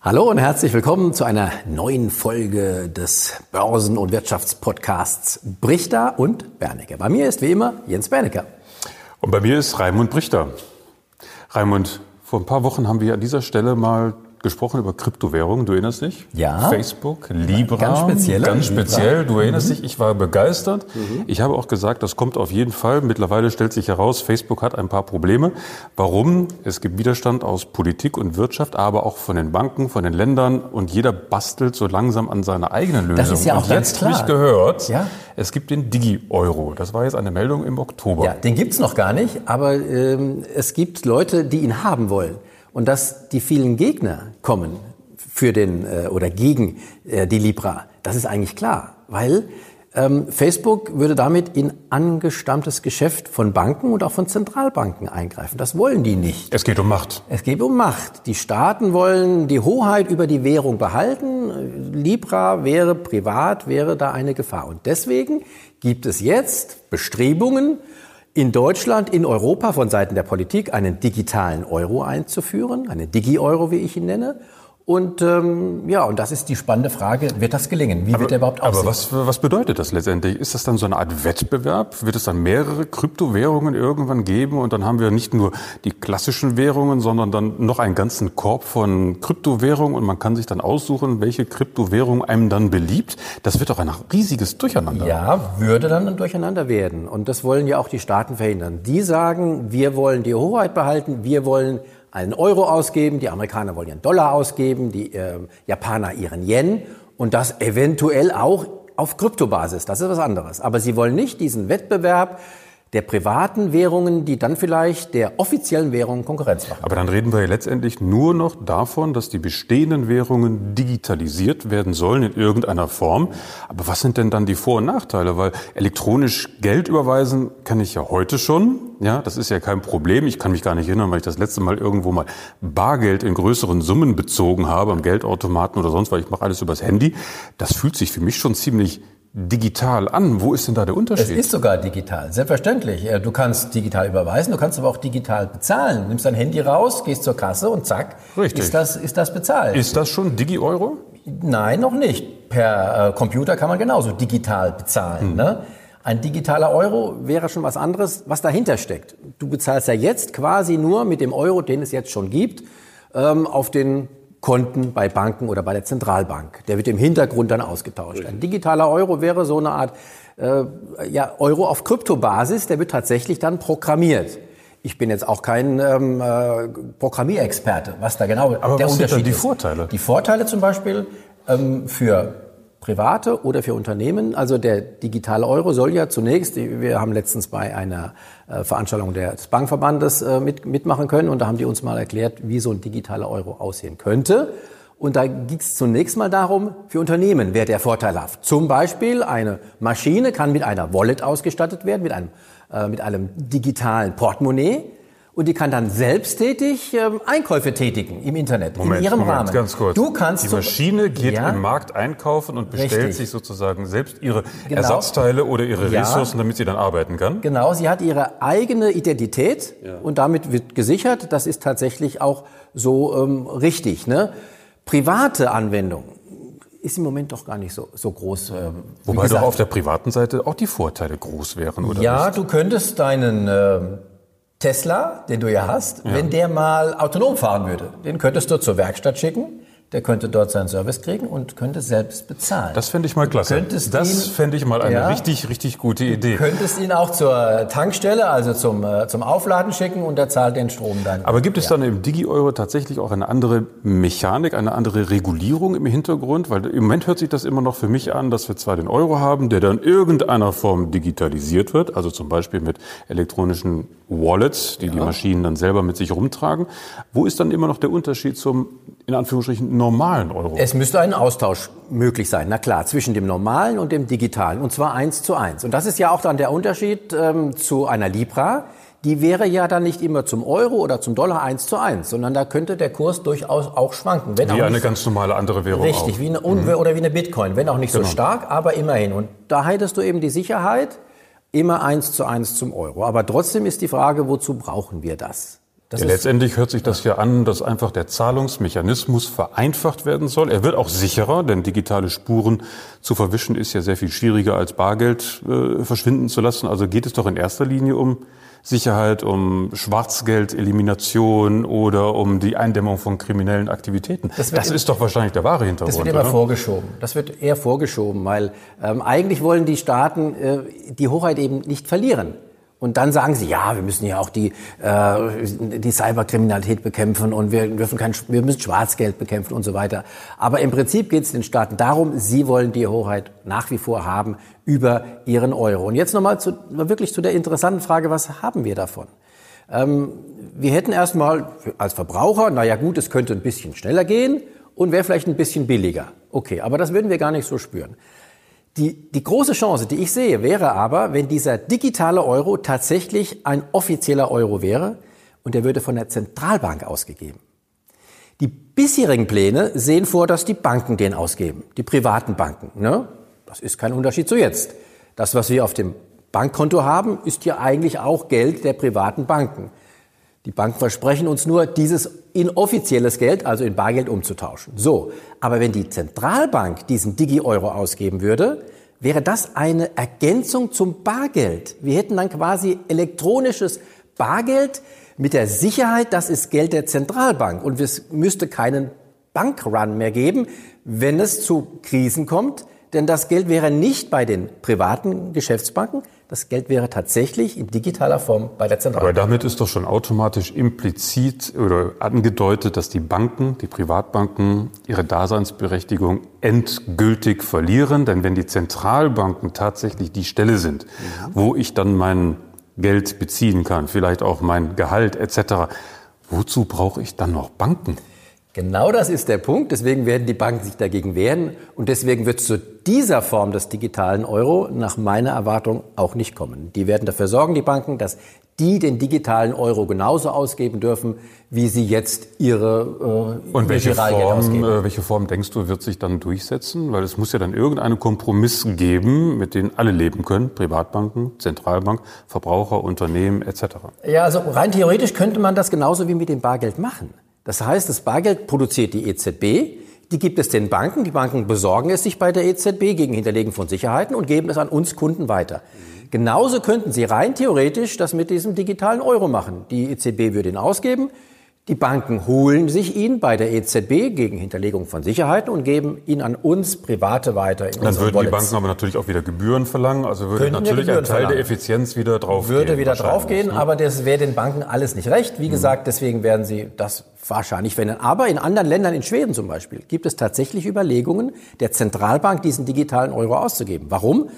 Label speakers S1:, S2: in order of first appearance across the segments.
S1: Hallo und herzlich willkommen zu einer neuen Folge des Börsen- und Wirtschaftspodcasts Brichter und Bernecker. Bei mir ist wie immer Jens Bernecker.
S2: Und bei mir ist Raimund Brichter. Raimund, vor ein paar Wochen haben wir an dieser Stelle mal gesprochen über Kryptowährungen, du erinnerst dich?
S1: Ja.
S2: Facebook, Libra.
S1: Ganz speziell.
S2: Ganz speziell, du erinnerst
S1: Mhm.
S2: dich, ich war begeistert. Ich habe auch gesagt, das kommt auf jeden Fall. Mittlerweile stellt sich heraus, Facebook hat ein paar Probleme. Warum? Es gibt Widerstand aus Politik und Wirtschaft, aber auch von den Banken, von den Ländern und jeder bastelt so langsam an seiner eigenen Lösung.
S1: Das ist ja auch
S2: und jetzt habe ich gehört,
S1: Ja.
S2: es gibt den Digi-Euro. Das war jetzt eine Meldung im Oktober.
S1: Ja, den gibt's noch gar nicht, aber ähm, es gibt Leute, die ihn haben wollen. Und dass die vielen Gegner kommen für den äh, oder gegen äh, die Libra, das ist eigentlich klar, weil ähm, Facebook würde damit in angestammtes Geschäft von Banken und auch von Zentralbanken eingreifen. Das wollen die nicht.
S2: Es geht um Macht.
S1: Es geht um Macht. Die Staaten wollen die Hoheit über die Währung behalten. Libra wäre privat, wäre da eine Gefahr. Und deswegen gibt es jetzt Bestrebungen, in Deutschland, in Europa von Seiten der Politik einen digitalen Euro einzuführen, einen Digi-Euro, wie ich ihn nenne. Und ähm, ja, und das ist die spannende Frage, wird das gelingen? Wie wird er überhaupt aussehen?
S2: Aber was, was bedeutet das letztendlich? Ist das dann so eine Art Wettbewerb? Wird es dann mehrere Kryptowährungen irgendwann geben und dann haben wir nicht nur die klassischen Währungen, sondern dann noch einen ganzen Korb von Kryptowährungen und man kann sich dann aussuchen, welche Kryptowährung einem dann beliebt? Das wird doch ein riesiges Durcheinander.
S1: Ja, würde dann ein Durcheinander werden. Und das wollen ja auch die Staaten verhindern. Die sagen, wir wollen die Hoheit behalten, wir wollen einen Euro ausgeben, die Amerikaner wollen ihren Dollar ausgeben, die äh, Japaner ihren Yen und das eventuell auch auf Kryptobasis. Das ist was anderes. Aber sie wollen nicht diesen Wettbewerb der privaten Währungen, die dann vielleicht der offiziellen Währung Konkurrenz machen.
S2: Aber dann reden wir ja letztendlich nur noch davon, dass die bestehenden Währungen digitalisiert werden sollen in irgendeiner Form. Aber was sind denn dann die Vor- und Nachteile? Weil elektronisch Geld überweisen kann ich ja heute schon. Ja, das ist ja kein Problem. Ich kann mich gar nicht erinnern, weil ich das letzte Mal irgendwo mal Bargeld in größeren Summen bezogen habe am Geldautomaten oder sonst, weil ich mache alles übers Handy. Das fühlt sich für mich schon ziemlich digital an. Wo ist denn da der
S1: Es
S2: Unterschied?
S1: ist sogar digital, selbstverständlich. Äh, Du kannst digital überweisen, du kannst aber auch digital bezahlen. Nimmst dein Handy raus, gehst zur Kasse und zack,
S2: Richtig.
S1: ist das, ist das bezahlt.
S2: Ist das schon Digi-Euro?
S1: Nein, noch nicht. Per äh, Computer kann man genauso digital bezahlen. Ne? Ein digitaler Euro wäre schon was anderes, was dahinter steckt. Du bezahlst ja jetzt quasi nur mit dem Euro, den es jetzt schon gibt, ähm, auf den Konten bei Banken oder bei der Zentralbank. Der wird im Hintergrund dann ausgetauscht. Ein digitaler Euro wäre so eine Art äh, ja, Euro auf Kryptobasis, der wird tatsächlich dann programmiert. Ich bin jetzt auch kein ähm, äh, Programmierexperte, was da genau
S2: Aber
S1: der
S2: was sind dann
S1: Unterschied
S2: die
S1: ist.
S2: Vorteile?
S1: Die Vorteile zum Beispiel ähm, für Private oder für Unternehmen. Also der digitale Euro soll ja zunächst, wir haben letztens bei einer äh, Veranstaltung des Bankverbandes äh, mit, mitmachen können und da haben die uns mal erklärt, wie so ein digitaler Euro aussehen könnte. Und da ging es zunächst mal darum, für Unternehmen wäre der vorteilhaft. Zum Beispiel eine Maschine kann mit einer Wallet ausgestattet werden, mit einem, äh, mit einem digitalen Portemonnaie. Und die kann dann selbsttätig ähm, Einkäufe tätigen im Internet,
S2: Moment,
S1: in ihrem
S2: Moment,
S1: Rahmen.
S2: ganz kurz.
S1: Du kannst
S2: die Maschine geht
S1: Ja.
S2: im Markt einkaufen und bestellt
S1: Richtig.
S2: sich sozusagen selbst ihre
S1: Genau.
S2: Ersatzteile oder ihre
S1: Ja.
S2: Ressourcen, damit sie dann arbeiten kann.
S1: Genau, sie hat ihre eigene Identität und damit wird gesichert, das ist tatsächlich auch so ähm, richtig. Ne? Private Anwendung ist im Moment doch gar nicht so, so groß. Äh, wie
S2: Wobei doch auf der privaten Seite auch die Vorteile groß wären, oder
S1: ja,
S2: nicht?
S1: du könntest deinen ähm, Tesla, den du ja hast, wenn der mal autonom fahren würde, den könntest du zur Werkstatt schicken. Der könnte dort seinen Service kriegen und könnte selbst bezahlen.
S2: Das fände ich mal klasse. Das fände ich mal eine
S1: Ja.
S2: richtig, richtig gute Idee.
S1: könntest ihn auch zur Tankstelle, also zum, äh, zum Aufladen schicken und er zahlt den Strom dann.
S2: Aber gibt es dann im Digi-Euro tatsächlich auch eine andere Mechanik, eine andere Regulierung im Hintergrund? Weil im Moment hört sich das immer noch für mich an, dass wir zwar den Euro haben, der dann in irgendeiner Form digitalisiert wird, also zum Beispiel mit elektronischen Wallets, die die Maschinen dann selber mit sich rumtragen. Wo ist dann immer noch der Unterschied zum, in Anführungsstrichen, normalen Euro?
S1: Es müsste ein Austausch möglich sein, na klar, zwischen dem normalen und dem digitalen, und zwar eins zu eins. Und das ist ja auch dann der Unterschied ähm, zu einer Libra. Die wäre ja dann nicht immer zum Euro oder zum Dollar eins zu eins, sondern da könnte der Kurs durchaus auch schwanken. Wenn
S2: Wie
S1: auch
S2: eine ganz normale andere Währung
S1: richtig,
S2: auch.
S1: wie eine, un- oder wie eine Bitcoin, wenn auch nicht
S2: Genau.
S1: so stark, aber immerhin. Und da hättest du eben die Sicherheit, immer eins zu eins zum Euro. Aber trotzdem ist die Frage, wozu brauchen wir das?
S2: Ja, letztendlich hört sich das ja an, dass einfach der Zahlungsmechanismus vereinfacht werden soll. Er wird auch sicherer, denn digitale Spuren zu verwischen ist ja sehr viel schwieriger als Bargeld äh, verschwinden zu lassen. Also geht es doch in erster Linie um Sicherheit, um Schwarzgeldelimination oder um die Eindämmung von kriminellen Aktivitäten. Das, das ist doch wahrscheinlich der wahre Hintergrund.
S1: Das wird immer oder? vorgeschoben. Das wird eher vorgeschoben, weil ähm, eigentlich wollen die Staaten äh, die Hoheit eben nicht verlieren. Und dann sagen sie, ja, wir müssen ja auch die, äh, die Cyberkriminalität bekämpfen und wir, dürfen kein, wir müssen Schwarzgeld bekämpfen und so weiter. Aber im Prinzip geht es den Staaten darum, sie wollen die Hoheit nach wie vor haben über ihren Euro. Und jetzt nochmal zu, wirklich zu der interessanten Frage, was haben wir davon? Ähm, wir hätten erstmal als Verbraucher, naja gut, es könnte ein bisschen schneller gehen und wäre vielleicht ein bisschen billiger. Okay, aber das würden wir gar nicht so spüren. Die, die große Chance, die ich sehe, wäre aber, wenn dieser digitale Euro tatsächlich ein offizieller Euro wäre und der würde von der Zentralbank ausgegeben. Die bisherigen Pläne sehen vor, dass die Banken den ausgeben, die privaten Banken. Ne? Das ist kein Unterschied zu jetzt. Das, was wir auf dem Bankkonto haben, ist ja eigentlich auch Geld der privaten Banken. Die Banken versprechen uns nur, dieses inoffizielles Geld, also in Bargeld umzutauschen. So. Aber wenn die Zentralbank diesen Digi-Euro ausgeben würde, wäre das eine Ergänzung zum Bargeld. Wir hätten dann quasi elektronisches Bargeld mit der Sicherheit, das ist Geld der Zentralbank. Und es müsste keinen Bankrun mehr geben, wenn es zu Krisen kommt. Denn das Geld wäre nicht bei den privaten Geschäftsbanken, das Geld wäre tatsächlich in digitaler Form bei der Zentralbank.
S2: Aber damit ist doch schon automatisch implizit oder angedeutet, dass die Banken, die Privatbanken, ihre Daseinsberechtigung endgültig verlieren. Denn wenn die Zentralbanken tatsächlich die Stelle sind, mhm. wo ich dann mein Geld beziehen kann, vielleicht auch mein Gehalt etc., wozu brauche ich dann noch Banken?
S1: Genau das ist der Punkt. Deswegen werden die Banken sich dagegen wehren. Und deswegen wird es zu dieser Form des digitalen Euro nach meiner Erwartung auch nicht kommen. Die werden dafür sorgen, die Banken, dass die den digitalen Euro genauso ausgeben dürfen, wie sie jetzt ihre
S2: äh, Und welche Form, äh, welche Form denkst du, wird sich dann durchsetzen? Weil es muss ja dann irgendeinen Kompromiss geben, mit dem alle leben können. Privatbanken, Zentralbank, Verbraucher, Unternehmen etc.
S1: Ja, also rein theoretisch könnte man das genauso wie mit dem Bargeld machen. Das heißt, das Bargeld produziert die EZB, die gibt es den Banken, die Banken besorgen es sich bei der EZB gegen Hinterlegen von Sicherheiten und geben es an uns Kunden weiter. Genauso könnten Sie rein theoretisch das mit diesem digitalen Euro machen. Die EZB würde ihn ausgeben, die Banken holen sich ihn bei der EZB gegen Hinterlegung von Sicherheiten und geben ihn an uns Private weiter.
S2: In Dann würden Wallets. die Banken aber natürlich auch wieder Gebühren verlangen. Also würde Könnten natürlich ein Teil verlangen. der Effizienz wieder draufgehen.
S1: Würde wieder draufgehen, ne? aber das wäre den Banken alles nicht recht. Wie mhm. gesagt, deswegen werden sie das wahrscheinlich verhindern. Aber in anderen Ländern, in Schweden zum Beispiel, gibt es tatsächlich Überlegungen, der Zentralbank diesen digitalen Euro auszugeben. Warum?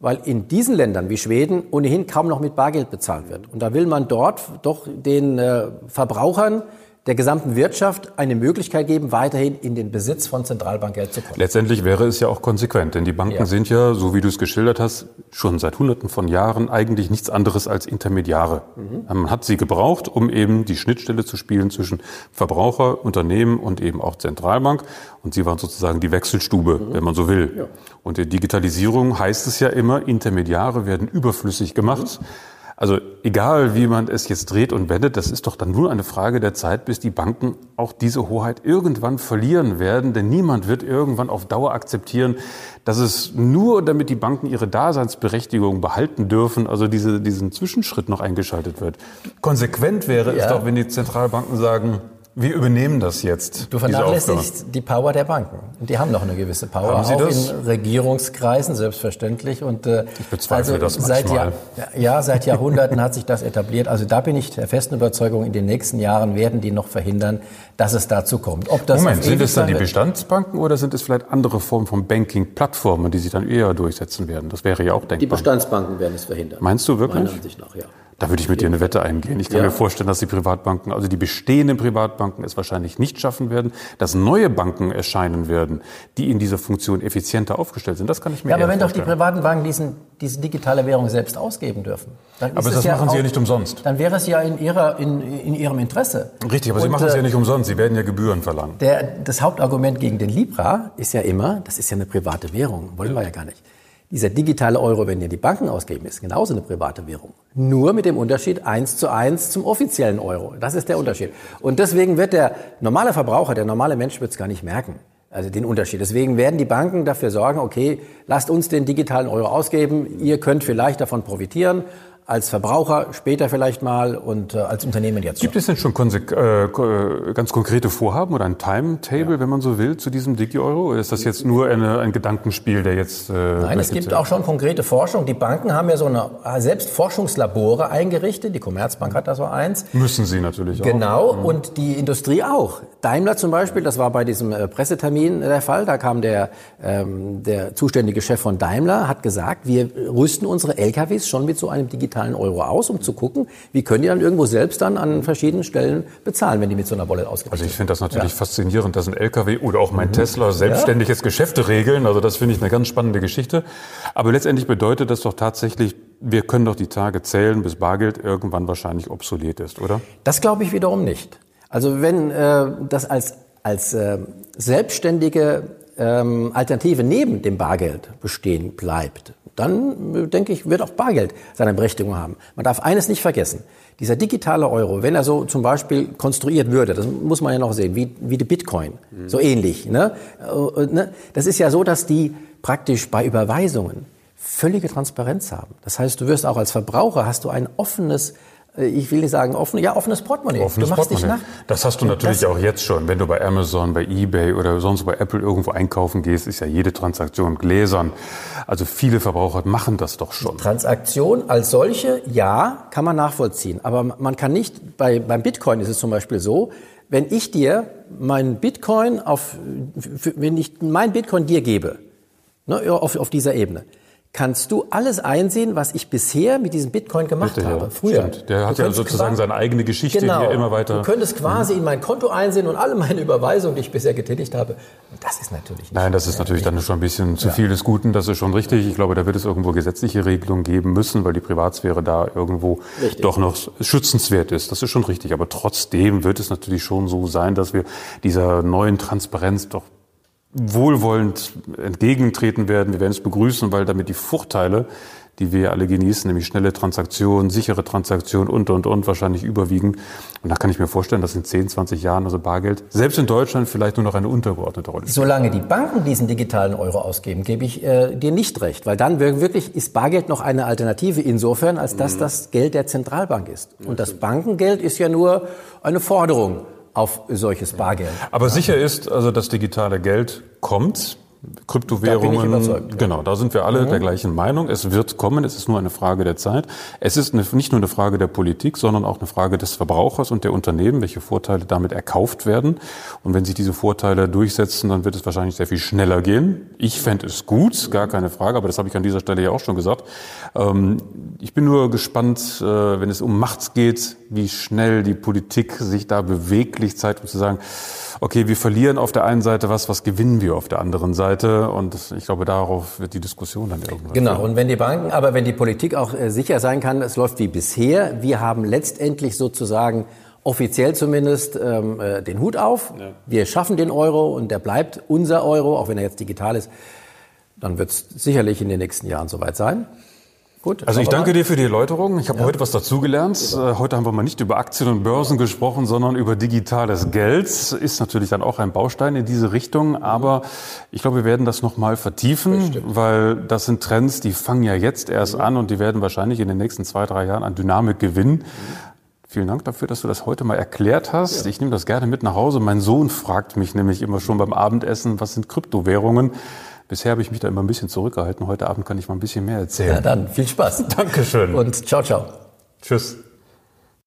S1: Weil in diesen Ländern wie Schweden ohnehin kaum noch mit Bargeld bezahlt wird. Und da will man dort doch den äh, Verbrauchern der gesamten Wirtschaft eine Möglichkeit geben, weiterhin in den Besitz von Zentralbankgeld zu kommen.
S2: Letztendlich wäre es ja auch konsequent, denn die Banken ja. sind ja, so wie du es geschildert hast, schon seit Hunderten von Jahren eigentlich nichts anderes als Intermediare. Mhm. Man hat sie gebraucht, um eben die Schnittstelle zu spielen zwischen Verbraucher, Unternehmen und eben auch Zentralbank. Und sie waren sozusagen die Wechselstube, mhm. wenn man so will. Ja. Und der Digitalisierung heißt es ja immer, Intermediare werden überflüssig gemacht. Mhm. Also egal, wie man es jetzt dreht und wendet, das ist doch dann nur eine Frage der Zeit, bis die Banken auch diese Hoheit irgendwann verlieren werden. Denn niemand wird irgendwann auf Dauer akzeptieren, dass es nur damit die Banken ihre Daseinsberechtigung behalten dürfen, also diese, diesen Zwischenschritt noch eingeschaltet wird. Konsequent wäre ja. es doch, wenn die Zentralbanken sagen, wir übernehmen das jetzt.
S1: Du vernachlässigst die Power der Banken. Und die haben noch eine gewisse Power,
S2: haben Sie
S1: auch
S2: das?
S1: in Regierungskreisen selbstverständlich. Und
S2: äh, ich bezweifle also das
S1: seit Jahr, ja, seit Jahrhunderten hat sich das etabliert. Also da bin ich der festen Überzeugung, in den nächsten Jahren werden die noch verhindern, dass es dazu kommt.
S2: Ob das Moment, sind es dann die Bestandsbanken oder sind es vielleicht andere Formen von Banking-Plattformen, die sich dann eher durchsetzen werden? Das wäre ja auch denkbar.
S1: Die Bestandsbanken werden es verhindern.
S2: Meinst du wirklich? Meiner
S1: Ansicht nach, ja.
S2: Da würde ich mit dir eine Wette eingehen. Ich kann ja. mir vorstellen, dass die Privatbanken, also die bestehenden Privatbanken es wahrscheinlich nicht schaffen werden, dass neue Banken erscheinen werden, die in dieser Funktion effizienter aufgestellt sind. Das kann ich mir
S1: Ja, aber wenn vorstellen. doch die privaten Banken diesen, diese digitale Währung selbst ausgeben dürfen.
S2: Dann aber das ja machen sie ja nicht umsonst.
S1: Dann wäre es ja in, ihrer, in, in ihrem Interesse.
S2: Richtig, aber Und, sie machen es ja äh, nicht umsonst. Sie werden ja Gebühren verlangen.
S1: Der, das Hauptargument gegen den Libra ist ja immer, das ist ja eine private Währung. Wollen wir ja gar nicht. Dieser digitale Euro, wenn ihr die Banken ausgeben, ist genauso eine private Währung. Nur mit dem Unterschied eins zu eins zum offiziellen Euro. Das ist der Unterschied. Und deswegen wird der normale Verbraucher, der normale Mensch wird es gar nicht merken. Also den Unterschied. Deswegen werden die Banken dafür sorgen, okay, lasst uns den digitalen Euro ausgeben. Ihr könnt vielleicht davon profitieren als Verbraucher später vielleicht mal und äh, als Unternehmen jetzt.
S2: Gibt es denn schon äh, ganz konkrete Vorhaben oder ein Timetable, ja. wenn man so will, zu diesem Digi-Euro? Oder ist das jetzt nur eine, ein Gedankenspiel, der jetzt...
S1: Äh, Nein, es gibt auch schon konkrete Forschung. Die Banken haben ja so eine äh, selbst Forschungslabore eingerichtet. Die Commerzbank hat da so eins.
S2: Müssen sie natürlich
S1: auch. Genau, mhm. und die Industrie auch. Daimler zum Beispiel, das war bei diesem äh, Pressetermin der Fall, da kam der, ähm, der zuständige Chef von Daimler, hat gesagt, wir rüsten unsere LKWs schon mit so einem digitalen digitalen Euro aus, um zu gucken, wie können die dann irgendwo selbst dann an verschiedenen Stellen bezahlen, wenn die mit so einer Wallet
S2: sind. Also ich finde das natürlich ja. faszinierend, dass ein LKW oder auch mein mhm. Tesla selbstständig jetzt Geschäfte regeln. Also das finde ich eine ganz spannende Geschichte. Aber letztendlich bedeutet das doch tatsächlich, wir können doch die Tage zählen, bis Bargeld irgendwann wahrscheinlich obsolet ist, oder?
S1: Das glaube ich wiederum nicht. Also wenn äh, das als, als äh, selbstständige ähm, Alternative neben dem Bargeld bestehen bleibt, dann denke ich, wird auch Bargeld seine Berechtigung haben. Man darf eines nicht vergessen. Dieser digitale Euro, wenn er so zum Beispiel konstruiert würde, das muss man ja noch sehen, wie, wie die Bitcoin, mhm. so ähnlich. Ne? Äh, ne? Das ist ja so, dass die praktisch bei Überweisungen völlige Transparenz haben. Das heißt, du wirst auch als Verbraucher, hast du ein offenes äh, ich will nicht sagen offen, ja, offenes Portemonnaie.
S2: Offenes du machst Portemonnaie. Dich nach. Das hast du natürlich auch jetzt schon. Wenn du bei Amazon, bei eBay oder sonst bei Apple irgendwo einkaufen gehst, ist ja jede Transaktion gläsern. Also viele Verbraucher machen das doch schon.
S1: Transaktion als solche, ja, kann man nachvollziehen. Aber man kann nicht, bei, beim Bitcoin ist es zum Beispiel so, wenn ich dir meinen Bitcoin auf, wenn ich mein Bitcoin dir gebe, ne, auf, auf dieser Ebene, kannst du alles einsehen, was ich bisher mit diesem Bitcoin gemacht Bitte, habe. Ja.
S2: Früher. Stimmt. Der hat ja sozusagen seine eigene Geschichte, genau. die er immer weiter.
S1: Du könntest quasi mhm. in mein Konto einsehen und alle meine Überweisungen, die ich bisher getätigt habe. Das ist natürlich nicht.
S2: Nein, das ist natürlich dann schon ein bisschen zu ja. viel des Guten. Das ist schon richtig. Ich glaube, da wird es irgendwo gesetzliche Regelungen geben müssen, weil die Privatsphäre da irgendwo richtig. doch noch schützenswert ist. Das ist schon richtig. Aber trotzdem wird es natürlich schon so sein, dass wir dieser neuen Transparenz doch wohlwollend entgegentreten werden. Wir werden es begrüßen, weil damit die Vorteile, die wir alle genießen, nämlich schnelle Transaktionen, sichere Transaktionen und, und, und, wahrscheinlich überwiegen. Und da kann ich mir vorstellen, dass in 10, 20 Jahren also Bargeld selbst in Deutschland vielleicht nur noch eine untergeordnete Rolle
S1: spielt. Solange die Banken diesen digitalen Euro ausgeben, gebe ich äh, dir nicht recht, weil dann wirklich ist Bargeld noch eine Alternative insofern, als dass mhm. das Geld der Zentralbank ist. Und das Bankengeld ist ja nur eine Forderung auf solches Bargeld.
S2: Aber sicher ist, also das digitale Geld kommt. Kryptowährungen, da genau, da sind wir alle mhm. der gleichen Meinung. Es wird kommen, es ist nur eine Frage der Zeit. Es ist eine, nicht nur eine Frage der Politik, sondern auch eine Frage des Verbrauchers und der Unternehmen, welche Vorteile damit erkauft werden. Und wenn sich diese Vorteile durchsetzen, dann wird es wahrscheinlich sehr viel schneller gehen. Ich fände es gut, gar keine Frage, aber das habe ich an dieser Stelle ja auch schon gesagt. Ähm, ich bin nur gespannt, äh, wenn es um Macht geht, wie schnell die Politik sich da beweglich zeigt, um zu sagen, okay, wir verlieren auf der einen Seite was, was gewinnen wir auf der anderen Seite? Und ich glaube, darauf wird die Diskussion dann irgendwann.
S1: Genau. Führen. Und wenn die Banken, aber wenn die Politik auch äh, sicher sein kann, es läuft wie bisher, wir haben letztendlich sozusagen offiziell zumindest ähm, äh, den Hut auf. Ja. Wir schaffen den Euro und der bleibt unser Euro, auch wenn er jetzt digital ist. Dann wird es sicherlich in den nächsten Jahren soweit sein.
S2: Gut, also ich danke dir für die Erläuterung. Ich habe ja. heute was dazugelernt. Super. Äh, heute haben wir mal nicht über Aktien und Börsen gesprochen, sondern über digitales Geld. Ist natürlich dann auch ein Baustein in diese Richtung. Aber ich glaube, wir werden das nochmal vertiefen, das weil das sind Trends, die fangen ja jetzt erst mhm. an und die werden wahrscheinlich in den nächsten zwei, drei Jahren an Dynamik gewinnen. Mhm. Vielen Dank dafür, dass du das heute mal erklärt hast. Ja. Ich nehme das gerne mit nach Hause. Mein Sohn fragt mich nämlich immer schon beim Abendessen, was sind Kryptowährungen? Bisher habe ich mich da immer ein bisschen zurückgehalten. Heute Abend kann ich mal ein bisschen mehr erzählen. Ja,
S1: dann viel Spaß.
S2: Dankeschön.
S1: Und ciao, ciao.
S2: Tschüss.